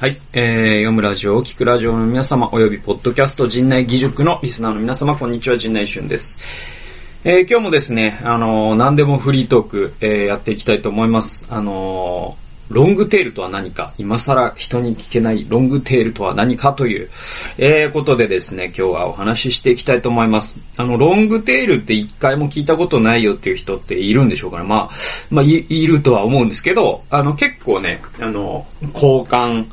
はい。えー、読むラジオ聞くラジオの皆様、およびポッドキャスト陣内義塾のリスナーの皆様、こんにちは、陣内俊です。えー、今日もですね、あのー、何でもフリートーク、えー、やっていきたいと思います。あのーロングテールとは何か、今更人に聞けないロングテールとは何かという、えー、ことでですね、今日はお話ししていきたいと思います。あの、ロングテールって一回も聞いたことないよっていう人っているんでしょうかね。まあ、まあ、い、いるとは思うんですけど、あの、結構ね、あの、交換、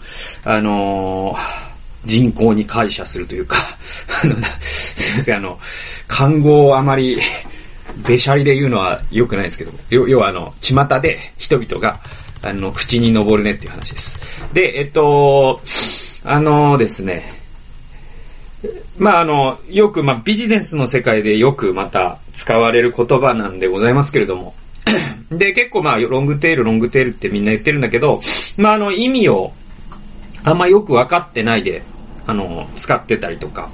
あのー人口に感謝するというか、あの、すいません、あの、看護をあまり、べしゃりで言うのは良くないですけど、要はあの、巷で人々が、あの、口に登るねっていう話です。で、えっと、あのですね、まあ、あの、よく、まあ、ビジネスの世界でよくまた使われる言葉なんでございますけれども。で、結構まあ、ロングテール、ロングテールってみんな言ってるんだけど、まあ、あの、意味を、あんまよくわかってないで、あの、使ってたりとか、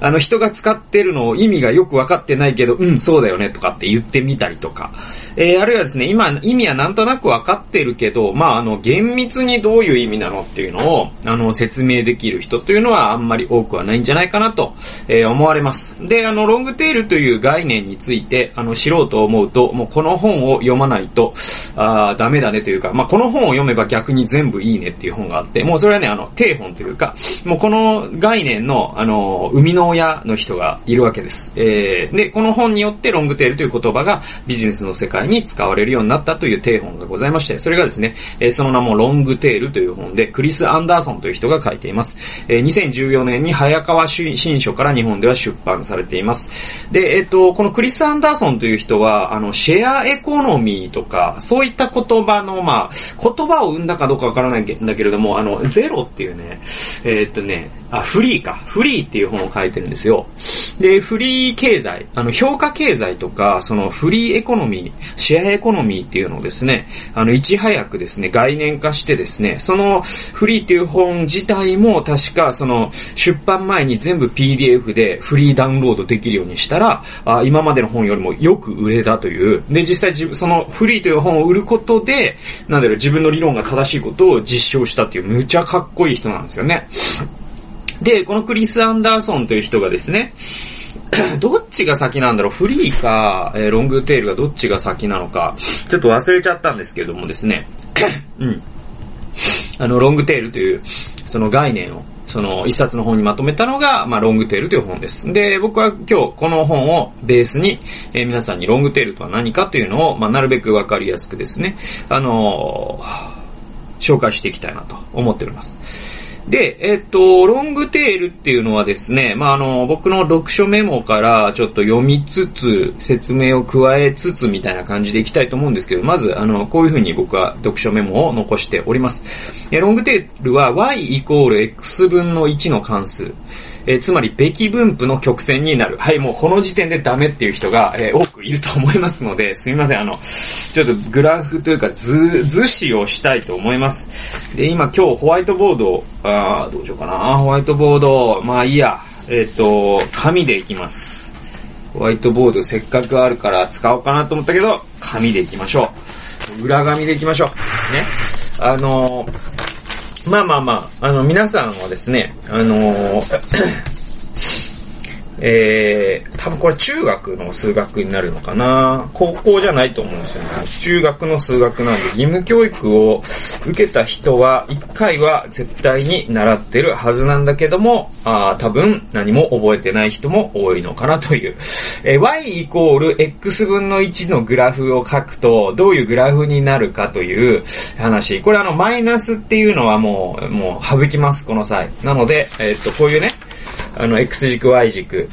あの人が使ってるのを意味がよくわかってないけど、うん、そうだよねとかって言ってみたりとか、えー、あるいはですね、今、意味はなんとなくわかってるけど、まあ、あの、厳密にどういう意味なのっていうのを、あの、説明できる人というのはあんまり多くはないんじゃないかなと、えー、思われます。で、あの、ロングテールという概念について、あの、知ろうと思うと、もうこの本を読まないと、あダメだねというか、まあ、この本を読めば逆に全部いいねっていう本があって、もうそれはね、あの、定本というか、もうこの概念の、あの、生みの親の人がいるわけです。えー、で、この本によってロングテールという言葉がビジネスの世界に使われるようになったという定本がございまして、それがですね、えー、その名もロングテールという本で、クリス・アンダーソンという人が書いています。えー、2014年に早川新書から日本では出版されています。で、えっ、ー、と、このクリス・アンダーソンという人は、あの、シェアエコノミーとか、そういった言葉の、まあ、言葉を生んだかどうかわからないんだけれども、あの、ゼロっていうね、えー、っとね、あ、フリーか。フリーっていう本を書いてるんですよ。で、フリー経済、あの、評価経済とか、そのフリーエコノミー、シェアエコノミーっていうのをですね、あの、いち早くですね、概念化してですね、そのフリーっていう本自体も確かその出版前に全部 PDF でフリーダウンロードできるようにしたら、あ今までの本よりもよく売れたという、で、実際そのフリーという本を売ることで、なんだろう、自分の理論が正しいことを実証したっていう、むちゃかっこいい人なんですよね。で、このクリス・アンダーソンという人がですね、どっちが先なんだろう？フリーか、えー、ロングテールがどっちが先なのか、ちょっと忘れちゃったんですけどもですね、うん。あの、ロングテールという、その概念を、その一冊の本にまとめたのが、まあ、ロングテールという本です。で、僕は今日この本をベースに、えー、皆さんにロングテールとは何かというのを、まあ、なるべくわかりやすくですね、あのー、紹介していきたいなと思っております。で、えっと、ロングテールっていうのはですね、まあ、あの、僕の読書メモからちょっと読みつつ、説明を加えつつみたいな感じでいきたいと思うんですけど、まず、あの、こういうふうに僕は読書メモを残しております。えロングテールは y イコール x 分の1の関数。えー、つまり、べき分布の曲線になる。はい、もうこの時点でダメっていう人が、えー、多くいると思いますので、すみません、あの、ちょっとグラフというか図、図紙をしたいと思います。で、今今日ホワイトボードを、あどうしようかな、ホワイトボード、まあいいや、えっ、ー、と、紙でいきます。ホワイトボードせっかくあるから使おうかなと思ったけど、紙でいきましょう。裏紙でいきましょう。ね。あのーまあまあまあ、あの、皆さんはですね、あのーえー、多分これ中学の数学になるのかな高校じゃないと思うんですよね。中学の数学なんで、義務教育を受けた人は、一回は絶対に習ってるはずなんだけども、あ多分何も覚えてない人も多いのかなという。えー、y イコール x 分の1のグラフを書くと、どういうグラフになるかという話。これあの、マイナスっていうのはもう、もう省きます、この際。なので、えー、っと、こういうね、あの、X 軸、Y 軸、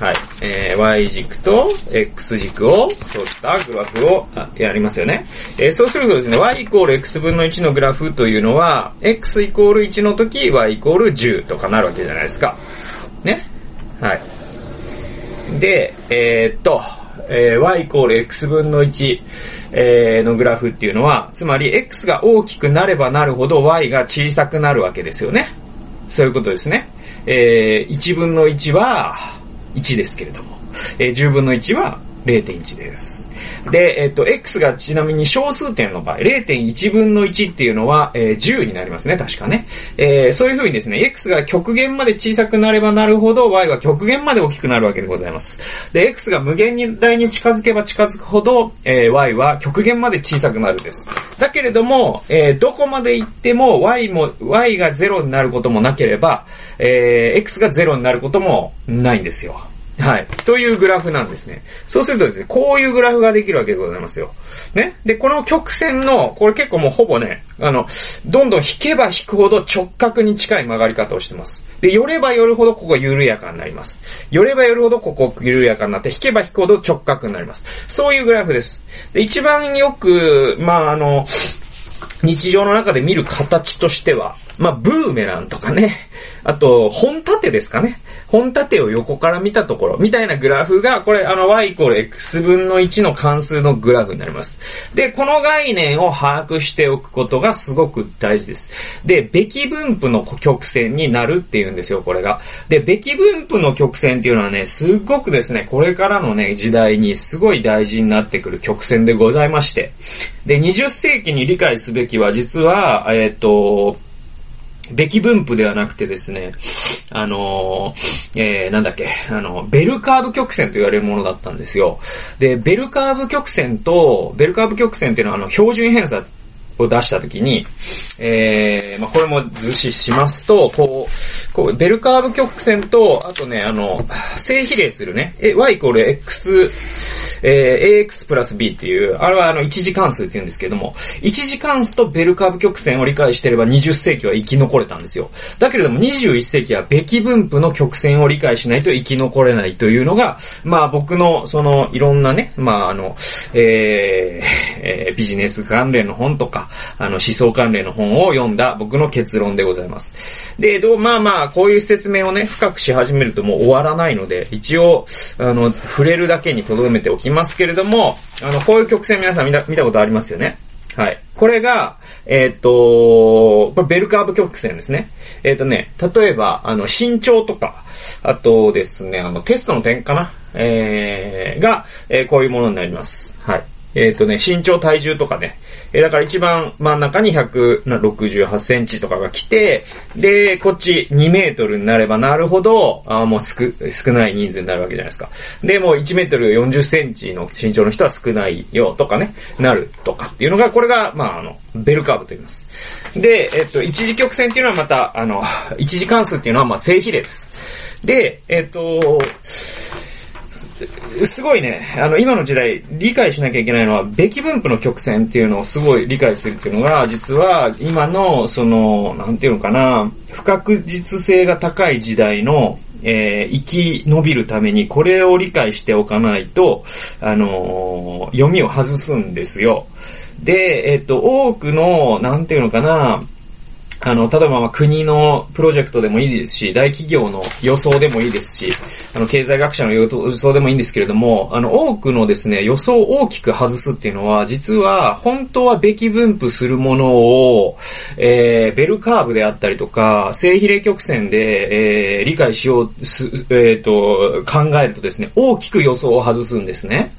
はい。えー、Y 軸と X 軸を取ったグラフをやりますよね。えー、そうするとですね、Y イコール X 分の1のグラフというのは、X イコール1の時、Y イコール10とかなるわけじゃないですか。ね。はい。で、えー、っと、えー、y イコール x 分の1、えー、のグラフっていうのは、つまり x が大きくなればなるほど y が小さくなるわけですよね。そういうことですね。えー、1分の1は1ですけれども、えー、10分の1は0.1です。で、えっと、x がちなみに小数点の場合、0.1分の1っていうのは、えー、10になりますね、確かね。えー、そういう風にですね、x が極限まで小さくなればなるほど、y は極限まで大きくなるわけでございます。で、x が無限大に近づけば近づくほど、えー、y は極限まで小さくなるです。だけれども、えー、どこまで行っても y も、y が0になることもなければ、えー、x が0になることもないんですよ。はい。というグラフなんですね。そうするとですね、こういうグラフができるわけでございますよ。ね？で、この曲線の、これ結構もうほぼね、あの、どんどん引けば引くほど直角に近い曲がり方をしてます。で、寄れば寄るほどここ緩やかになります。寄れば寄るほどここ緩やかになって、引けば引くほど直角になります。そういうグラフです。で、一番よく、まあ、あの、日常の中で見る形としては、まあ、ブーメランとかね、あと、本立てですかね。本立てを横から見たところ、みたいなグラフが、これ、あの、y イコール x 分の1の関数のグラフになります。で、この概念を把握しておくことがすごく大事です。で、べき分布の曲線になるっていうんですよ、これが。で、べき分布の曲線っていうのはね、すっごくですね、これからのね、時代にすごい大事になってくる曲線でございまして。で、20世紀に理解すべきは、実は、えっ、ー、と、べき分布ではなくてですね、あのー、えー、なんだっけ、あの、ベルカーブ曲線と言われるものだったんですよ。で、ベルカーブ曲線と、ベルカーブ曲線っていうのはあの、標準偏差を出したときに、えー、まあ、これも図示しますと、こう、こう、ベルカーブ曲線と、あとね、あの、正比例するね、え、y イコール x、えー、ax プラス b っていう、あれはあの、一次関数って言うんですけども、一次関数とベルカーブ曲線を理解してれば20世紀は生き残れたんですよ。だけれども21世紀はべき分布の曲線を理解しないと生き残れないというのが、まあ僕の、その、いろんなね、まああの、えー、えー、ビジネス関連の本とか、あの、思想関連の本を読んだ僕の結論でございます。で、どう、まあまあ、こういう説明をね、深くし始めるともう終わらないので、一応、あの、触れるだけに留めておきますけれども、あの、こういう曲線皆さん見た、見たことありますよね？はい。これが、えっ、ー、と、これベルカーブ曲線ですね。えっ、ー、とね、例えば、あの、身長とか、あとですね、あの、テストの点かな？えー、が、えー、こういうものになります。はい。えっ、ー、とね、身長体重とかね。えー、だから一番真ん中に168センチとかが来て、で、こっち2メートルになればなるほど、あもう少、少ない人数になるわけじゃないですか。で、もう1メートル40センチの身長の人は少ないよとかね、なるとかっていうのが、これが、まあ、あの、ベルカーブと言います。で、えっ、ー、と、一次曲線っていうのはまた、あの、一次関数っていうのは、まあ、正比例です。で、えっ、と、すごいね、あの、今の時代、理解しなきゃいけないのは、べき分布の曲線っていうのをすごい理解するっていうのが、実は、今の、その、なんていうのかな、不確実性が高い時代の、えー、生き延びるために、これを理解しておかないと、あのー、読みを外すんですよ。で、えっと、多くの、なんていうのかな、あの、例えばま国のプロジェクトでもいいですし、大企業の予想でもいいですし、あの、経済学者の予想でもいいんですけれども、あの、多くのですね、予想を大きく外すっていうのは、実は、本当はべき分布するものを、えー、ベルカーブであったりとか、正比例曲線で、えー、理解しよう、す、えっ、ー、と、考えるとですね、大きく予想を外すんですね。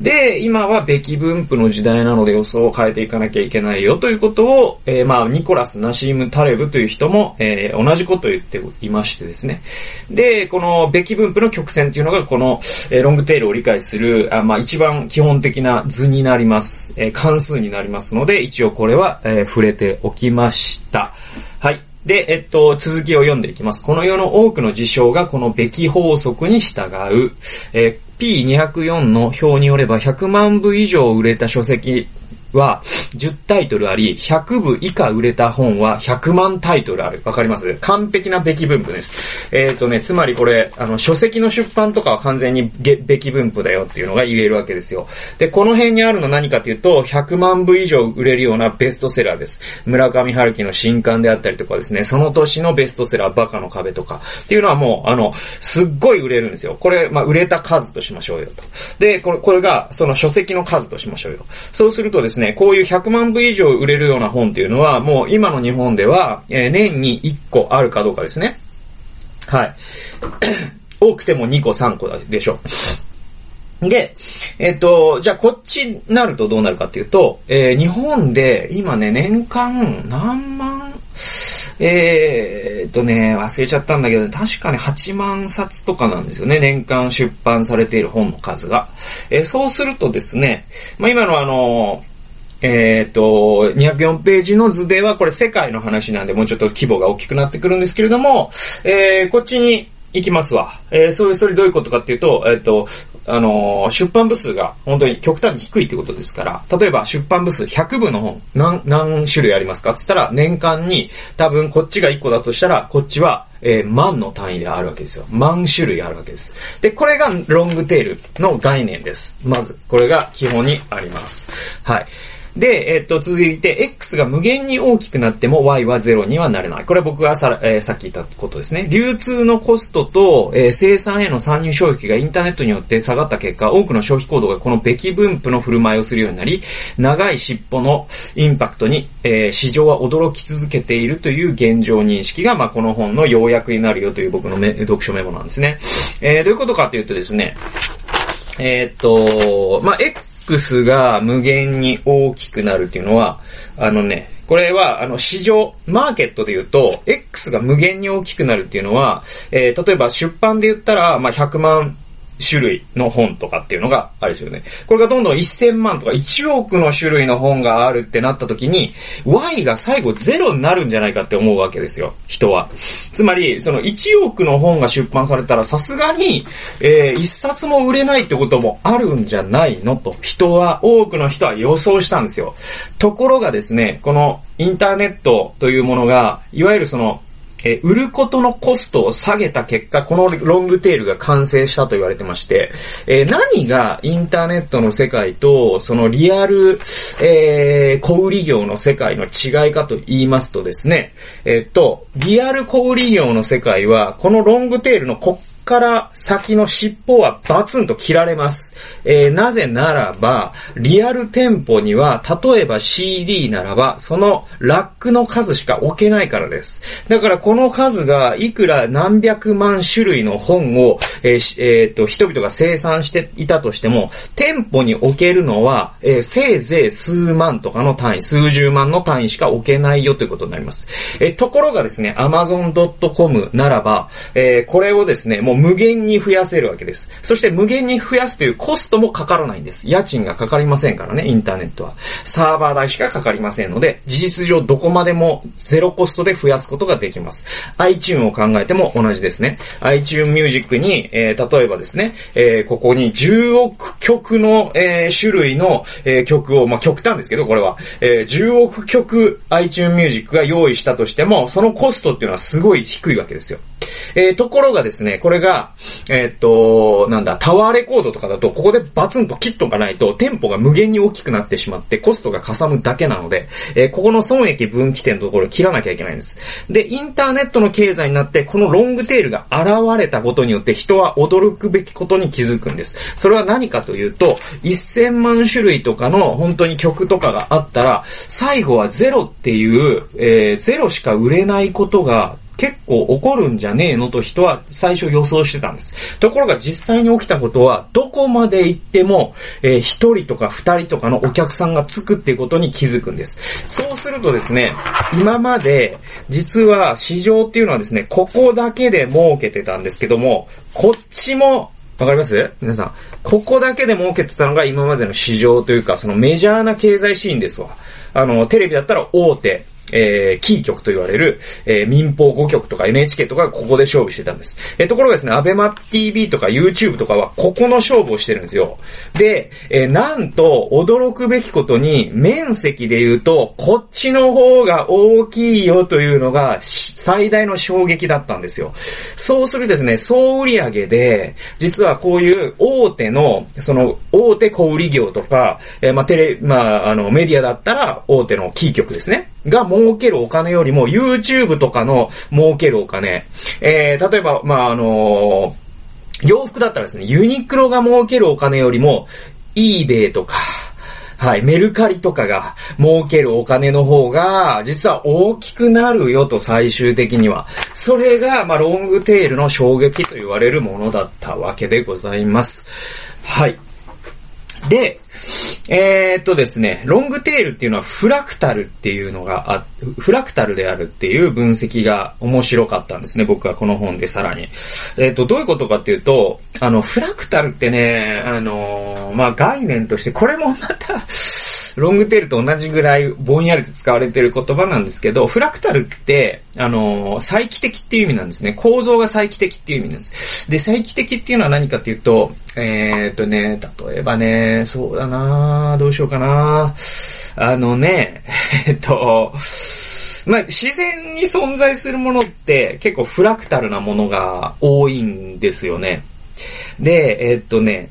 で、今はべき分布の時代なので予想を変えていかなきゃいけないよということを、えー、まあ、ニコラス・ナシーム・タレブという人も、えー、同じことを言っていましてですね。で、このべき分布の曲線っていうのが、この、えー、ロングテールを理解する、あまあ、一番基本的な図になります。えー、関数になりますので、一応これは、えー、触れておきました。はい。で、えっと、続きを読んでいきます。この世の多くの事象がこのべき法則に従う。えー P204 の表によれば100万部以上売れた書籍は10タイトルあり、100部以下売れた本は100万タイトルある。わかります？完璧なべき分布です。えっ、ー、とね、つまりこれ、あの、書籍の出版とかは完全にべき分布だよっていうのが言えるわけですよ。で、この辺にあるの何かっていうと、100万部以上売れるようなベストセラーです。村上春樹の新刊であったりとかですね、その年のベストセラー、バカの壁とかっていうのはもう、あの、すっごい売れるんですよ。これ、まあ、売れた数としましょうよと。で、これ、これが、その書籍の数としましょうよ。そうするとですね、ねこういう100万部以上売れるような本っていうのは、もう今の日本では、えー、年に1個あるかどうかですね。はい。多くても2個3個でしょう。で、えっ、と、じゃあこっちになるとどうなるかっていうと、えー、日本で今ね、年間何万、えー、っとね、忘れちゃったんだけど、確かね、8万冊とかなんですよね、年間出版されている本の数が。えー、そうするとですね、まあ、今のあの、えっ、と、204ページの図ではこれ世界の話なんでもうちょっと規模が大きくなってくるんですけれども、えー、こっちに行きますわ。えー、それ、それどういうことかっていうと、えっ、と、あのー、出版部数が本当に極端に低いってことですから、例えば出版部数100部の本、何、何種類ありますかって言ったら、年間に多分こっちが1個だとしたら、こっちは、えー、万の単位であるわけですよ。万種類あるわけです。で、これがロングテールの概念です。まず、これが基本にあります。はい。で、えっと、続いて、X が無限に大きくなっても Y は0にはなれない。これ僕がさ,、えー、さっき言ったことですね。流通のコストと、えー、生産への参入障壁がインターネットによって下がった結果、多くの消費行動がこのべき分布の振る舞いをするようになり、長い尻尾のインパクトに、えー、市場は驚き続けているという現状認識が、まあ、この本の要約になるよという僕の読書メモなんですね。えー、どういうことかというとですね、えー、っと、まあ、X X が無限に大きくなるっていうのは、あのね、これは、あの、市場、マーケットで言うと、X が無限に大きくなるっていうのは、えー、例えば出版で言ったら、まあ、100万種類の本とかっていうのがあるですよね。これがどんどん1000万とか1億の種類の本があるってなった時に、Y が最後ゼロになるんじゃないかって思うわけですよ、人は。つまり、その1億の本が出版されたらさすがに、えー、1冊も売れないってこともあるんじゃないの？と、人は、多くの人は予想したんですよ。ところがですね、このインターネットというものが、いわゆるそのえ売ることのコストを下げた結果、このロングテールが完成したと言われてまして、えー、何がインターネットの世界と、そのリアル、えー、小売業の世界の違いかと言いますとですね、え、っと、リアル小売業の世界は、このロングテールのから先の尻尾はバツンと切られます。えー、なぜならば、リアル店舗には、例えば CD ならば、そのラックの数しか置けないからです。だからこの数がいくら何百万種類の本を、えーえー、と、人々が生産していたとしても、店舗に置けるのは、えー、せいぜい数万とかの単位、数十万の単位しか置けないよということになります。えー、ところがですね、amazon.com ならば、えー、これをですね、もう無限に増やせるわけです。そして無限に増やすというコストもかからないんです。家賃がかかりませんからね、インターネットは。サーバー代しかかかりませんので、事実上どこまでもゼロコストで増やすことができます。iTune を考えても同じですね。iTune Music に、えー、例えばですね、えー、ここに10億曲の、えー、種類の、え、曲を、まあ、極端ですけど、これは、え、10億曲 iTune Music が用意したとしても、そのコストっていうのはすごい低いわけですよ。えー、ところがですね、これが、えー、っと、なんだ、タワーレコードとかだと、ここでバツンと切っとかないと、店舗が無限に大きくなってしまって、コストがかさむだけなので、えー、ここの損益分岐点のところを切らなきゃいけないんです。で、インターネットの経済になって、このロングテールが現れたことによって、人は驚くべきことに気づくんです。それは何かというと、1000万種類とかの本当に曲とかがあったら、最後はゼロっていう、えー、ゼロしか売れないことが結構起こるんじゃねえのと人は最初予想してたんです。ところが実際に起きたことは、どこまで行っても、えー、1人とか2人とかのお客さんがつくっていうことに気づくんです。そうするとですね、今まで、実は市場っていうのはですね、ここだけで儲けてたんですけども、こっちもわかります？皆さん。ここだけで儲けてたのが今までの市場というか、そのメジャーな経済シーンですわ。あの、テレビだったら大手、えー、キー局と言われる、えー、民放5局とか NHK とかがここで勝負してたんです。えー、ところがですね、アベマ TV とか YouTube とかはここの勝負をしてるんですよ。で、えー、なんと、驚くべきことに、面積で言うと、こっちの方が大きいよというのが、最大の衝撃だったんですよ。そうするですね、総売上で、実はこういう大手の、その、大手小売業とか、えー、まあ、テレ、まあ、あの、メディアだったら、大手のキー局ですね。が儲けるお金よりも YouTube とかの儲けるお金。えー、例えば、まあ、あのー、洋服だったらですね、ユニクロが儲けるお金よりも、eBay とか、はい、メルカリとかが儲けるお金の方が、実は大きくなるよと最終的には。それが、まあ、ロングテールの衝撃と言われるものだったわけでございます。はい。で、えー、っとですね、ロングテールっていうのはフラクタルっていうのがあ、フラクタルであるっていう分析が面白かったんですね、僕はこの本でさらに。えー、っと、どういうことかっていうと、あの、フラクタルってね、あのー、まあ、概念として、これもまたロングテールと同じぐらいぼんやりと使われてる言葉なんですけど、フラクタルって、あの、再帰的っていう意味なんですね。構造が再帰的っていう意味なんです。で、再帰的っていうのは何かっていうと、えー、っとね、例えばね、そうだなどうしようかなあのね、えっと、まあ、自然に存在するものって結構フラクタルなものが多いんですよね。で、えっとね、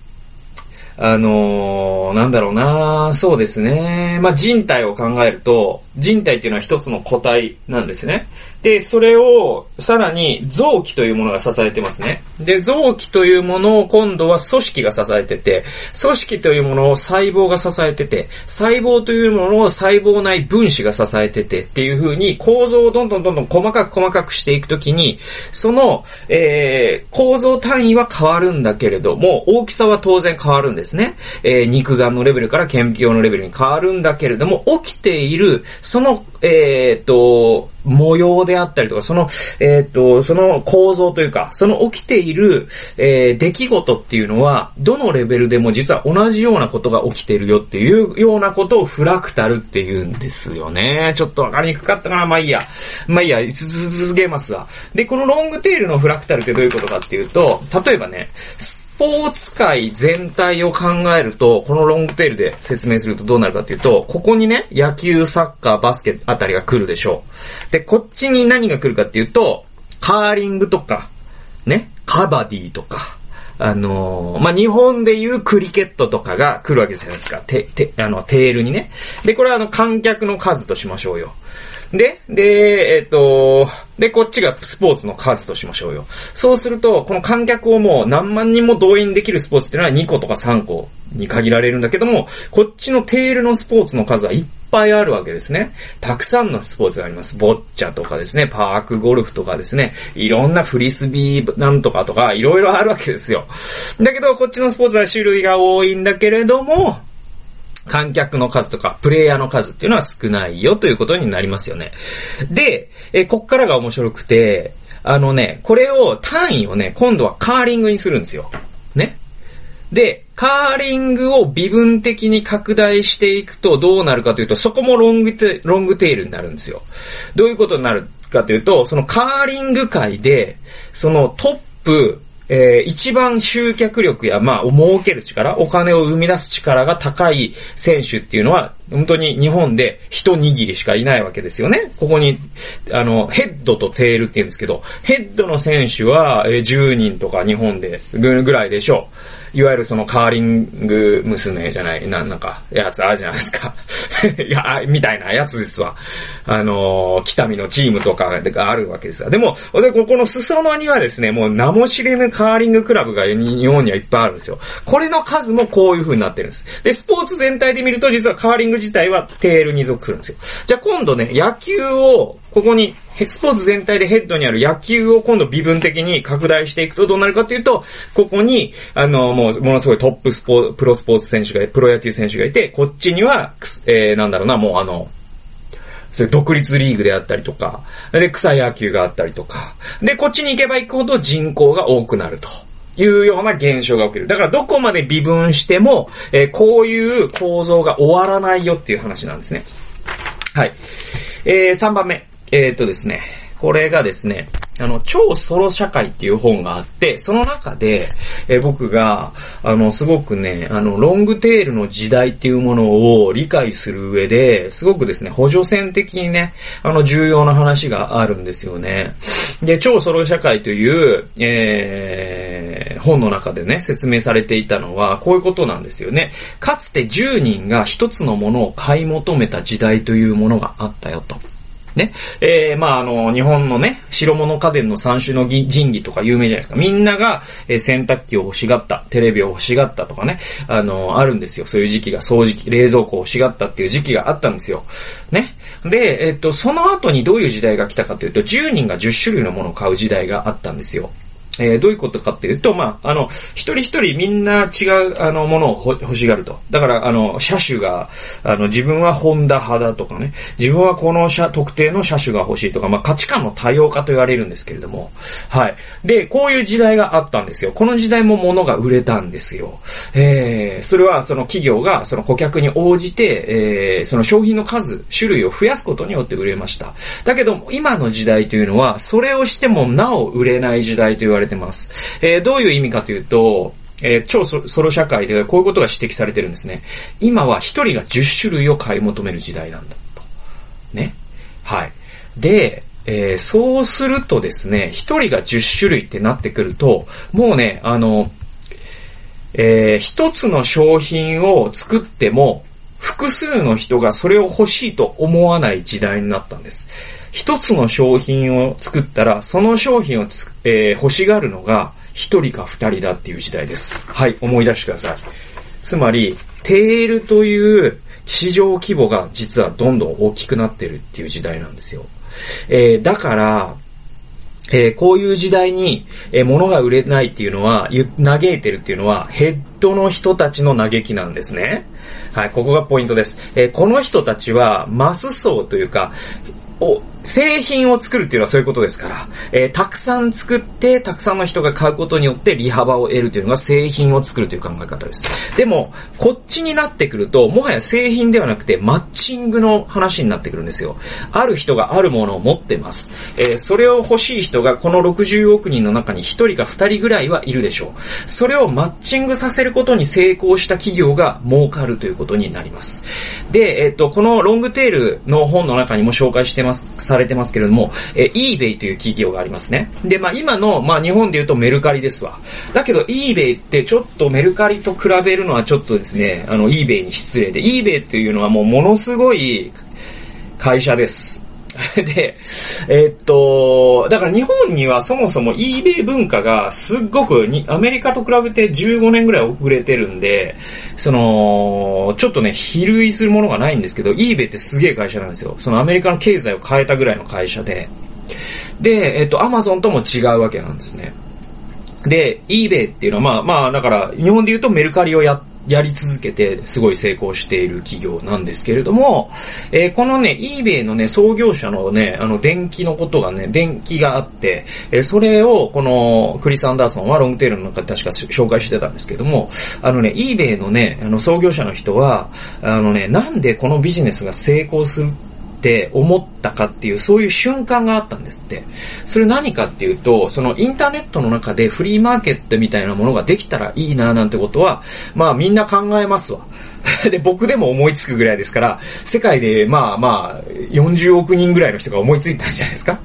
あのー、なんだろうなそうですね。まあ、人体を考えると、人体っていうのは一つの個体なんですね。で、それを、さらに臓器というものが支えてますね。で、臓器というものを今度は組織が支えてて、組織というものを細胞が支えてて、細胞というものを細胞内分子が支えててっていう風に構造をどんどんどんどん細かく細かくしていくときに、その、えー、構造単位は変わるんだけれども、大きさは当然変わるんですね。えー、肉眼のレベルから顕微鏡のレベルに変わるんだけれども、起きている、その、えー、っと、模様であったりとか、その、えっ、と、その構造というか、その起きている、えー、出来事っていうのは、どのレベルでも実は同じようなことが起きてるよっていうようなことをフラクタルって言うんですよね。ちょっとわかりにくかったかなまあいいや。まあいいや、続けますわ。で、このロングテールのフラクタルってどういうことかっていうと、例えばね、ポーツ界全体を考えると、このロングテールで説明するとどうなるかっていうと、ここにね、野球、サッカー、バスケあたりが来るでしょう。で、こっちに何が来るかっていうと、カーリングとか、ね、カバディとか、あのー、まあ、日本でいうクリケットとかが来るわけじゃないですか。て、て、あの、テールにね。で、これはあの、観客の数としましょうよ。で、で、えっ、と、で、こっちがスポーツの数としましょうよ。そうすると、この観客をもう何万人も動員できるスポーツっていうのは2個とか3個に限られるんだけども、こっちのテールのスポーツの数はいっぱいあるわけですね。たくさんのスポーツがあります。ボッチャとかですね、パークゴルフとかですね、いろんなフリスビーなんとかとか、いろいろあるわけですよ。だけど、こっちのスポーツは種類が多いんだけれども、観客の数とか、プレイヤーの数っていうのは少ないよということになりますよね。で、えこっからが面白くて、あのね、これを、単位をね、今度はカーリングにするんですよ。ね。で、カーリングを微分的に拡大していくとどうなるかというと、そこもロングテロングテールになるんですよ。どういうことになるかというと、そのカーリング界で、そのトップ、えー、一番集客力や、まあ、儲ける力、お金を生み出す力が高い選手っていうのは、本当に日本で一握りしかいないわけですよね。ここに、あの、ヘッドとテールって言うんですけど、ヘッドの選手は、えー、10人とか日本でぐらいでしょう。いわゆるそのカーリング娘じゃない、な、なんか、やつあるじゃないですか。いや、みたいなやつですわ。あのー、北見のチームとかがあるわけですわ。でも、で、ここの裾野にはですね、もう名も知れぬカーリングクラブが日本にはいっぱいあるんですよ。これの数もこういう風になってるんです。で、スポーツ全体で見ると実はカーリング自体はテールに属するんですよ。じゃあ今度ね、野球をここに、スポーツ全体でヘッドにある野球を今度微分的に拡大していくとどうなるかというと、ここに、あの、もう、ものすごいトップスポプロスポーツ選手が、プロ野球選手がいて、こっちには、えー、なんだろうな、もうあの、そういう独立リーグであったりとか、で、草野球があったりとか、で、こっちに行けば行くほど人口が多くなると。いうような現象が起きる。だからどこまで微分しても、えー、こういう構造が終わらないよっていう話なんですね。はい。えー、3番目。えー、っとですね、これがですね、あの、超ソロ社会っていう本があって、その中で、え、僕が、あの、すごくね、あの、ロングテールの時代っていうものを理解する上で、すごくですね、補助線的にね、あの、重要な話があるんですよね。で、超ソロ社会という、えー、本の中でね、説明されていたのは、こういうことなんですよね。かつて10人が一つのものを買い求めた時代というものがあったよと。ね。えー、まあ、あの、日本のね、白物家電の三種の神器とか有名じゃないですか。みんなが、えー、洗濯機を欲しがった、テレビを欲しがったとかね、あの、あるんですよ。そういう時期が、掃除機、冷蔵庫を欲しがったっていう時期があったんですよ。ね。で、えっと、その後にどういう時代が来たかというと、10人が10種類のものを買う時代があったんですよ。えー、どういうことかっていうと、まあ、あの、一人一人みんな違う、あの、ものを欲しがると。だから、あの、車種が、あの、自分はホンダ派だとかね、自分はこの車、特定の車種が欲しいとか、まあ、価値観の多様化と言われるんですけれども、はい。で、こういう時代があったんですよ。この時代も物が売れたんですよ。えー、それはその企業がその顧客に応じて、えー、その商品の数、種類を増やすことによって売れました。だけど、今の時代というのは、それをしてもなお売れない時代と言われてます。えー、どういう意味かというと、えー、超ソロ社会でこういうことが指摘されてるんですね。今は一人が10種類を買い求める時代なんだと。ね。はい。で、えー、そうするとですね、一人が10種類ってなってくると、もうね、あの、えー、一つの商品を作っても、複数の人がそれを欲しいと思わない時代になったんです。一つの商品を作ったら、その商品をえー、欲しがるのが一人か二人だっていう時代です。はい、思い出してください。つまり、テールという市場規模が実はどんどん大きくなってるっていう時代なんですよ。えー、だから、えー、こういう時代に、えー、物が売れないっていうのは、嘆いてるっていうのは、ヘッドの人たちの嘆きなんですね。はい、ここがポイントです。えー、この人たちは、マス層というか、お、製品を作るっていうのはそういうことですから、えー、たくさん作って、たくさんの人が買うことによって利幅を得るというのが製品を作るという考え方です。でも、こっちになってくると、もはや製品ではなくてマッチングの話になってくるんですよ。ある人があるものを持ってます。えー、それを欲しい人がこの60億人の中に1人か2人ぐらいはいるでしょう。それをマッチングさせることに成功した企業が儲かるということになります。で、えっ、と、このロングテールの本の中にも紹介してます、されてますけれども、えー、eBay という企業がありますね。で、まあ今の、まあ日本で言うとメルカリですわ。だけど eBay ってちょっとメルカリと比べるのはちょっとですね、あの eBay に失礼で、eBay っていうのはもうものすごい会社です。で、え、っと、だから日本にはそもそも eBay 文化がすっごくに、アメリカと比べて15年ぐらい遅れてるんで、その、ちょっとね、比類するものがないんですけど、eBay ってすげえ会社なんですよ。そのアメリカの経済を変えたぐらいの会社で。で、え、っと、Amazon とも違うわけなんですね。で、eBay っていうのは、まあまあ、だから、日本で言うとメルカリをやってやり続けてすごい成功している企業なんですけれども、えー、このね、eBay のね、創業者のね、あの、電気のことがね、電気があって、えー、それをこのクリス・アンダーソンはロングテールの中で確か紹介してたんですけども、あのね、eBay のね、あの、創業者の人は、あのね、なんでこのビジネスが成功するって思ったかっていう、そういう瞬間があったんですって。それ何かっていうと、そのインターネットの中でフリーマーケットみたいなものができたらいいななんてことは、まあみんな考えますわ。で、僕でも思いつくぐらいですから、世界でまあまあ、40億人ぐらいの人が思いついたんじゃないですか。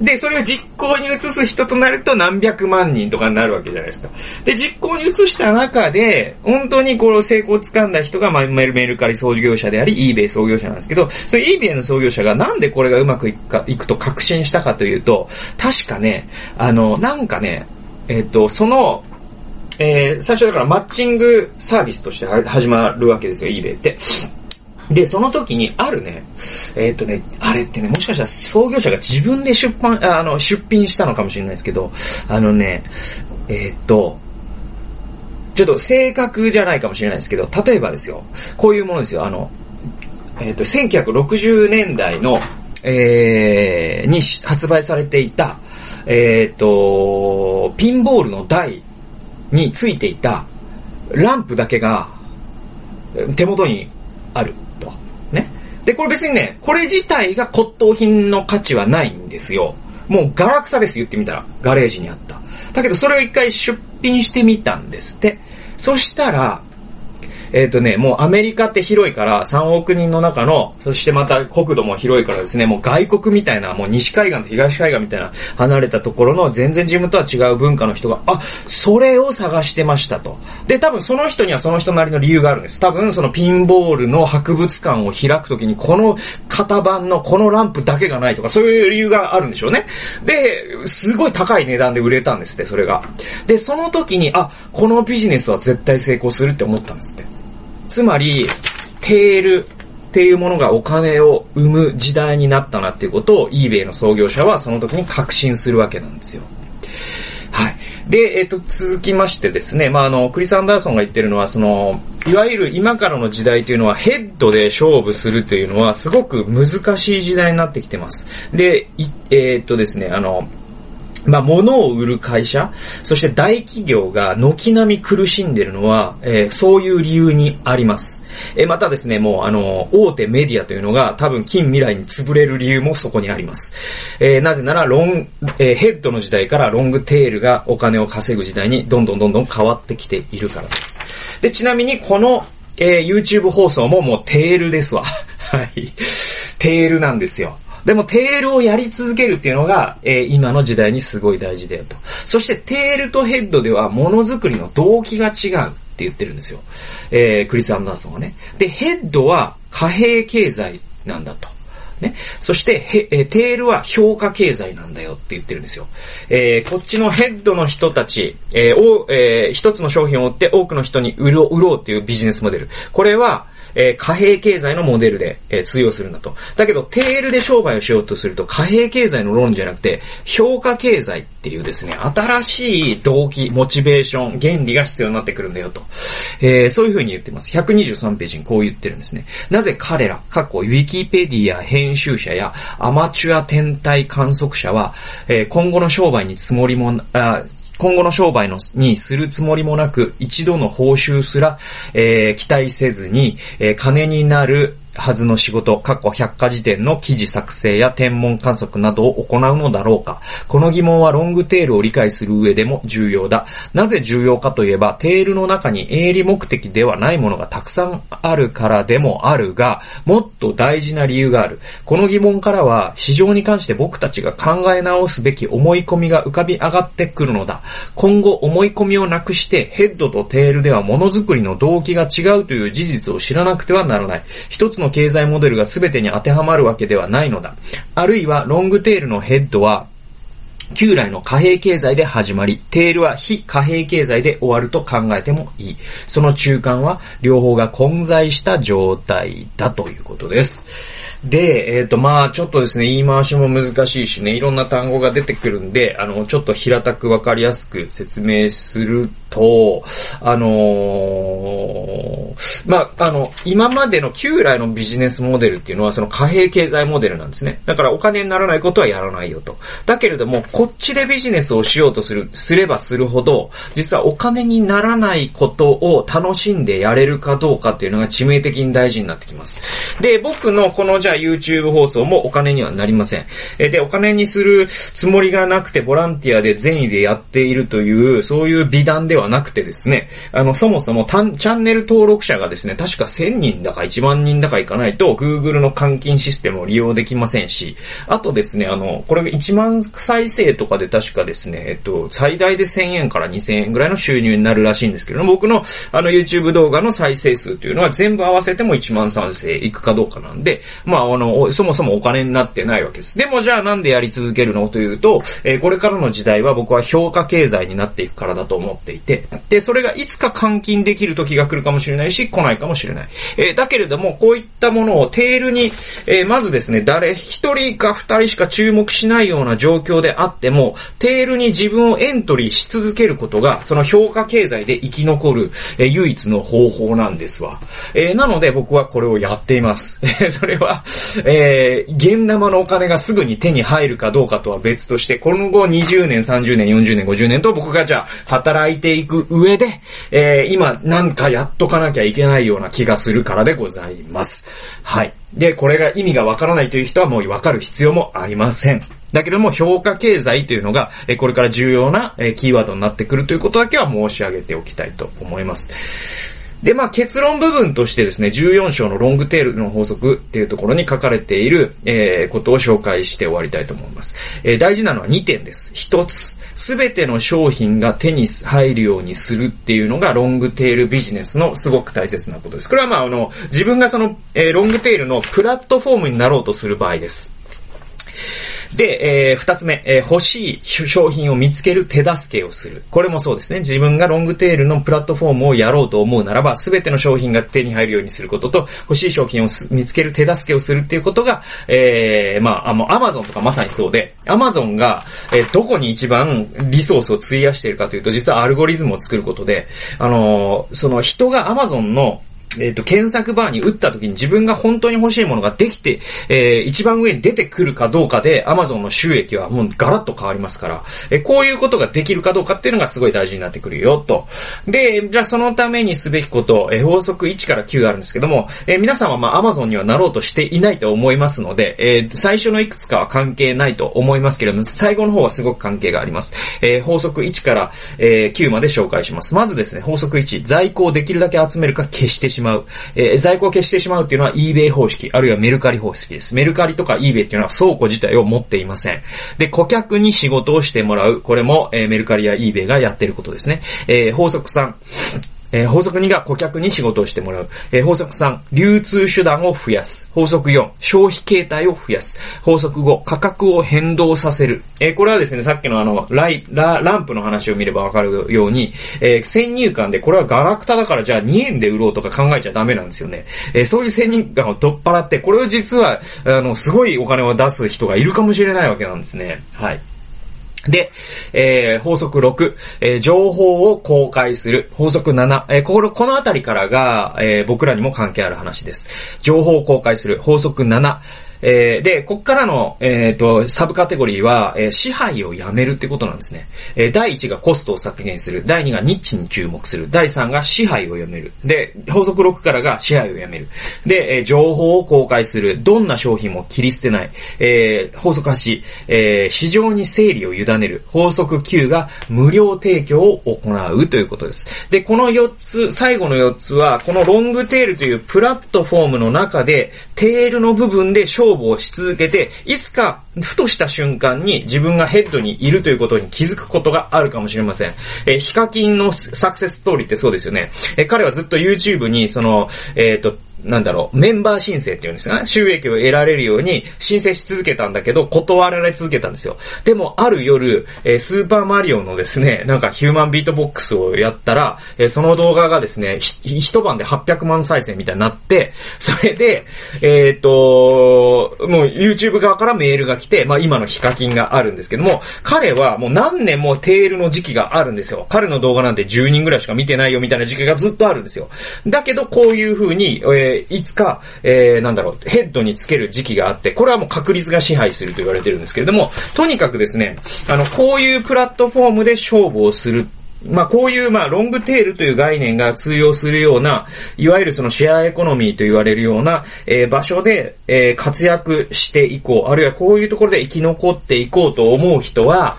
で、それを実行に移す人となると何百万人とかになるわけじゃないですか。で、実行に移した中で、本当にこの成功を掴んだ人が、まあ、メルメルカリ創業者であり、eBay 創業者なんですけど、その eBay の創業者がなんでこれがうまくいくか、いくと確信したかというと、確かね、あの、なんかね、えっ、と、その、えー、最初だからマッチングサービスとして始まるわけですよ、eBay って。で、その時にあるね、えー、っとね、あれってね、もしかしたら創業者が自分で出版、あの、出品したのかもしれないですけど、あのね、えー、っと、ちょっと正確じゃないかもしれないですけど、例えばですよ、こういうものですよ、あの、えー、っと、1960年代の、えー、に発売されていた、えっと、ピンボールの台についていたランプだけが手元にある。で、これ別にね、これ自体が骨董品の価値はないんですよ。もうガラクタです言ってみたら。ガレージにあった。だけどそれを一回出品してみたんですって。そしたら、えっ、ー、とね、もうアメリカって広いから3億人の中の、そしてまた国土も広いからですね、もう外国みたいな、もう西海岸と東海岸みたいな離れたところの全然自分とは違う文化の人が、あ、それを探してましたと。で、多分その人にはその人なりの理由があるんです。多分そのピンボールの博物館を開くときにこの型番のこのランプだけがないとか、そういう理由があるんでしょうね。で、すごい高い値段で売れたんですって、それが。で、その時に、あ、このビジネスは絶対成功するって思ったんですって。つまり、テールっていうものがお金を生む時代になったなっていうことを eBay の創業者はその時に確信するわけなんですよ。はい。で、えっ、と、続きましてですね、まあ、あの、クリス・アンダーソンが言ってるのは、その、いわゆる今からの時代というのはヘッドで勝負するというのはすごく難しい時代になってきてます。で、えっ、とですね、あの、まあ、物を売る会社、そして大企業が軒並み苦しんでるのは、えー、そういう理由にあります。えー、またですね、もうあの、大手メディアというのが多分近未来に潰れる理由もそこにあります。えー、なぜなら、ロン、えヘッドの時代からロングテールがお金を稼ぐ時代にどんどんどんどん変わってきているからです。で、ちなみにこの、え YouTube 放送ももうテールですわ。はい。テールなんですよ。でもテールをやり続けるっていうのが、えー、今の時代にすごい大事だよと。そしてテールとヘッドではものづくりの動機が違うって言ってるんですよ。えー、クリス・アンダーソンはね。で、ヘッドは貨幣経済なんだと。ね。そして、へ、えテールは評価経済なんだよって言ってるんですよ。えー、こっちのヘッドの人たち、えー、お、えー、一つの商品を売って多くの人に売ろう、売ろうっていうビジネスモデル。これは、えー、貨幣経済のモデルで、えー、通用するんだと。だけど、テールで商売をしようとすると、貨幣経済の論じゃなくて、評価経済っていうですね、新しい動機、モチベーション、原理が必要になってくるんだよと。えー、そういうふうに言ってます。123ページにこう言ってるんですね。なぜ彼ら、過去、ウィキペディア編集者やアマチュア天体観測者は、え、今後の商売につもりも、あ今後の商売のにするつもりもなく、一度の報酬すら、えー、期待せずに、えー、金になるはずの仕事、過去百科事典の記事作成や天文観測などを行うのだろうか。この疑問はロングテールを理解する上でも重要だ。なぜ重要かといえば、テールの中に営利目的ではないものがたくさんあるからでもあるが、もっと大事な理由がある。この疑問からは、市場に関して僕たちが考え直すべき思い込みが浮かび上がってくるのだ。今後思い込みをなくして、ヘッドとテールではものづくりの動機が違うという事実を知らなくてはならない。一つの経済モデルが全てに当てはまるわけではないのだ。あるいは、ロングテールのヘッドは、旧来の貨幣経済で始まり、テールは非貨幣経済で終わると考えてもいい。その中間は両方が混在した状態だということです。で、えっ、ー、と、まあちょっとですね、言い回しも難しいしね、いろんな単語が出てくるんで、あの、ちょっと平たくわかりやすく説明すると、あのー、まあ、あの、今までの旧来のビジネスモデルっていうのはその貨幣経済モデルなんですね。だからお金にならないことはやらないよと。だけれども、こっちでビジネスをしようとする、すればするほど、実はお金にならないことを楽しんでやれるかどうかっていうのが致命的に大事になってきます。で、僕のこのじゃあ YouTube 放送もお金にはなりません。えで、お金にするつもりがなくてボランティアで善意でやっているという、そういう美談ではなくてですね、あの、そもそもチャンネル登録者がですね、確か1000人だか1万人だかいかないと Google の換金システムを利用できませんし、あとですね、あの、これが1万再生とかで確かですね、えっと、最大で1000円から2000円ぐらいの収入になるらしいんですけども、僕のあの YouTube 動画の再生数というのは全部合わせても1万再生いくかどうかなんで、まあ、あの、そもそもお金になってないわけです。でもじゃあなんでやり続けるのというと、えー、これからの時代は僕は評価経済になっていくからだと思っていて、で、それがいつか換金できる時が来るかもしれないし、来ないかもしれない。えー、だけれども、こういったものをテールに、えー、まずですね、誰一人か二人しか注目しないような状況であっても、テールに自分をエントリーし続けることが、その評価経済で生き残る、えー、唯一の方法なんですわ。えー、なので僕はこれをやっています。えそれは、えー、現生のお金がすぐに手に入るかどうかとは別として、この後20年、30年、40年、50年と僕がじゃあ働いていく上で、えー、今なんかやっとかなきゃいけないような気がするからでございます。はい。で、これが意味がわからないという人はもうわかる必要もありません。だけども、評価経済というのが、これから重要なキーワードになってくるということだけは申し上げておきたいと思います。で、まあ結論部分としてですね、14章のロングテールの法則っていうところに書かれている、えー、ことを紹介して終わりたいと思います。えー、大事なのは2点です。1つ、すべての商品が手に入るようにするっていうのがロングテールビジネスのすごく大切なことです。これはまああの、自分がその、えー、ロングテールのプラットフォームになろうとする場合です。で、えー、二つ目、えー、欲しい商品を見つける手助けをする。これもそうですね。自分がロングテールのプラットフォームをやろうと思うならば、すべての商品が手に入るようにすることと、欲しい商品を見つける手助けをするっていうことが、えー、まあ、あの、アマゾンとかまさにそうで、アマゾンが、えー、どこに一番リソースを費やしているかというと、実はアルゴリズムを作ることで、あのー、その人がアマゾンのえっ、と、検索バーに打った時に自分が本当に欲しいものができて、えー、一番上に出てくるかどうかで、Amazon の収益はもうガラッと変わりますから、えー、こういうことができるかどうかっていうのがすごい大事になってくるよ、と。で、じゃあそのためにすべきこと、えー、法則1から9があるんですけども、えー、皆さんはまあ Amazon にはなろうとしていないと思いますので、えー、最初のいくつかは関係ないと思いますけれども、最後の方はすごく関係があります。えー、法則1から、えー、9まで紹介します。まずですね、法則1、在庫をできるだけ集めるか消してしまう。まうえー在庫を消してしまうっていうのは eBay 方式、あるいはメルカリ方式です。メルカリとか eBay っていうのは倉庫自体を持っていません。で、顧客に仕事をしてもらう。これも、えー、メルカリや eBay がやってることですね。えー、法則さん。えー、法則2が顧客に仕事をしてもらう。えー、法則3、流通手段を増やす。法則4、消費形態を増やす。法則5、価格を変動させる。えー、これはですね、さっきのあの、ライ、ラ、ランプの話を見ればわかるように、えー、先入観で、これはガラクタだからじゃあ2円で売ろうとか考えちゃダメなんですよね。え、そういう先入観を取っ払って、これを実は、あの、すごいお金を出す人がいるかもしれないわけなんですね。はい。で、えー、法則6、えー、情報を公開する。法則7、えー、この、このあたりからが、えー、僕らにも関係ある話です。情報を公開する。法則7、えー、で、こっからの、えっ、ー、と、サブカテゴリーは、えー、支配をやめるってことなんですね。えー、第1がコストを削減する。第2がニッチに注目する。第3が支配をやめる。で、法則6からが支配をやめる。で、えー、情報を公開する。どんな商品も切り捨てない。えー、法則8、えー、市場に整理を委ねる。法則9が無料提供を行うということです。で、この4つ、最後の4つは、このロングテールというプラットフォームの中で、テールの部分で勝負をし続けて、いつか、ふとした瞬間に自分がヘッドにいるということに気づくことがあるかもしれません。えー、ヒカキンのサクセスストーリーってそうですよね。えー、彼はずっと YouTube に、その、えっ、ー、と、なんだろう、メンバー申請っていうんですかね。収益を得られるように申請し続けたんだけど、断られ続けたんですよ。でも、ある夜、えー、スーパーマリオのですね、なんかヒューマンビートボックスをやったら、えー、その動画がですね、一晩で800万再生みたいになって、それで、えっ、と、もう YouTube 側からメールが来て、まあ今のヒカキンがあるんですけども、彼はもう何年もテールの時期があるんですよ。彼の動画なんて10人ぐらいしか見てないよみたいな時期がずっとあるんですよ。だけど、こういう風に、えーー、いつか、えー、なんだろう、ヘッドにつける時期があって、これはもう確率が支配すると言われてるんですけれども、とにかくですね、あの、こういうプラットフォームで勝負をする。まあこういうまあロングテールという概念が通用するような、いわゆるそのシェアエコノミーと言われるような、えー、場所で、えー、活躍していこう、あるいはこういうところで生き残っていこうと思う人は、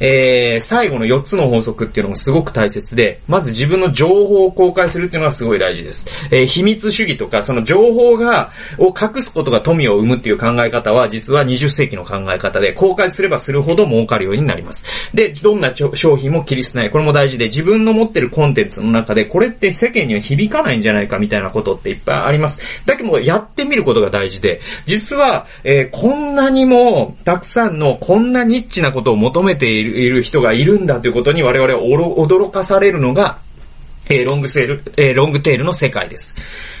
えー、最後の4つの法則っていうのもすごく大切で、まず自分の情報を公開するっていうのがすごい大事です。えー、秘密主義とか、その情報が、を隠すことが富を生むっていう考え方は、実は20世紀の考え方で、公開すればするほど儲かるようになります。で、どんな商品も切り捨てない。これも大事で、自分の持ってるコンテンツの中で、これって世間には響かないんじゃないかみたいなことっていっぱいあります。だけど、やってみることが大事で、実は、えー、こんなにも、たくさんの、こんなニッチなことを求めているいる人がいるんだということに我々は驚かされるのが、えー、ロングセール、えー、ロングテールの世界です。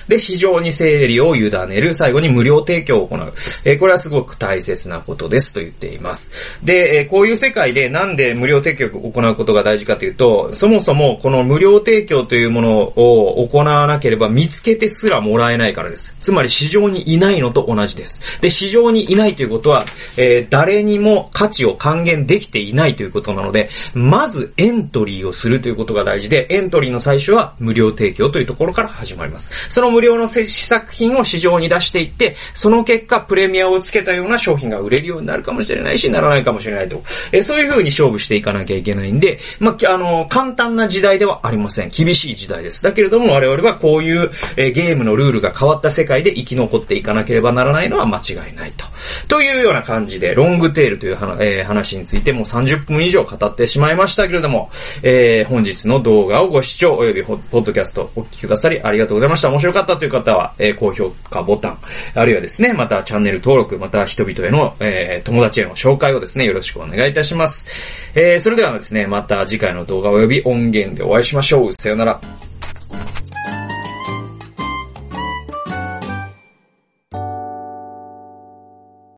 で、市場に整理を委ねる。最後に無料提供を行う。えー、これはすごく大切なことですと言っています。で、え、こういう世界でなんで無料提供を行うことが大事かというと、そもそもこの無料提供というものを行わなければ見つけてすらもらえないからです。つまり市場にいないのと同じです。で、市場にいないということは、え、誰にも価値を還元できていないということなので、まずエントリーをするということが大事で、エントリーの最初は無料提供というところから始まります。その無料の試作品を市場に出していって、その結果プレミアをつけたような商品が売れるようになるかもしれないし、ならないかもしれないと。えそういう風に勝負していかなきゃいけないんで、まあ、あの、簡単な時代ではありません。厳しい時代です。だけれども我々はこういう、えゲームのルールが変わった世界で生き残っていかなければならないのは間違いないと。というような感じで、ロングテールという話,、えー、話についてもう30分以上語ってしまいましたけれども、えー、本日の動画をご視聴及びポッドキャストお聞きくださりありがとうございました。面白かったという方は、えー、高評価ボタン、あるいはですね、またチャンネル登録、また人々への、えー、友達への紹介をですね、よろしくお願いいたします。えー、それではですね、また次回の動画及び音源でお会いしましょう。さよなら。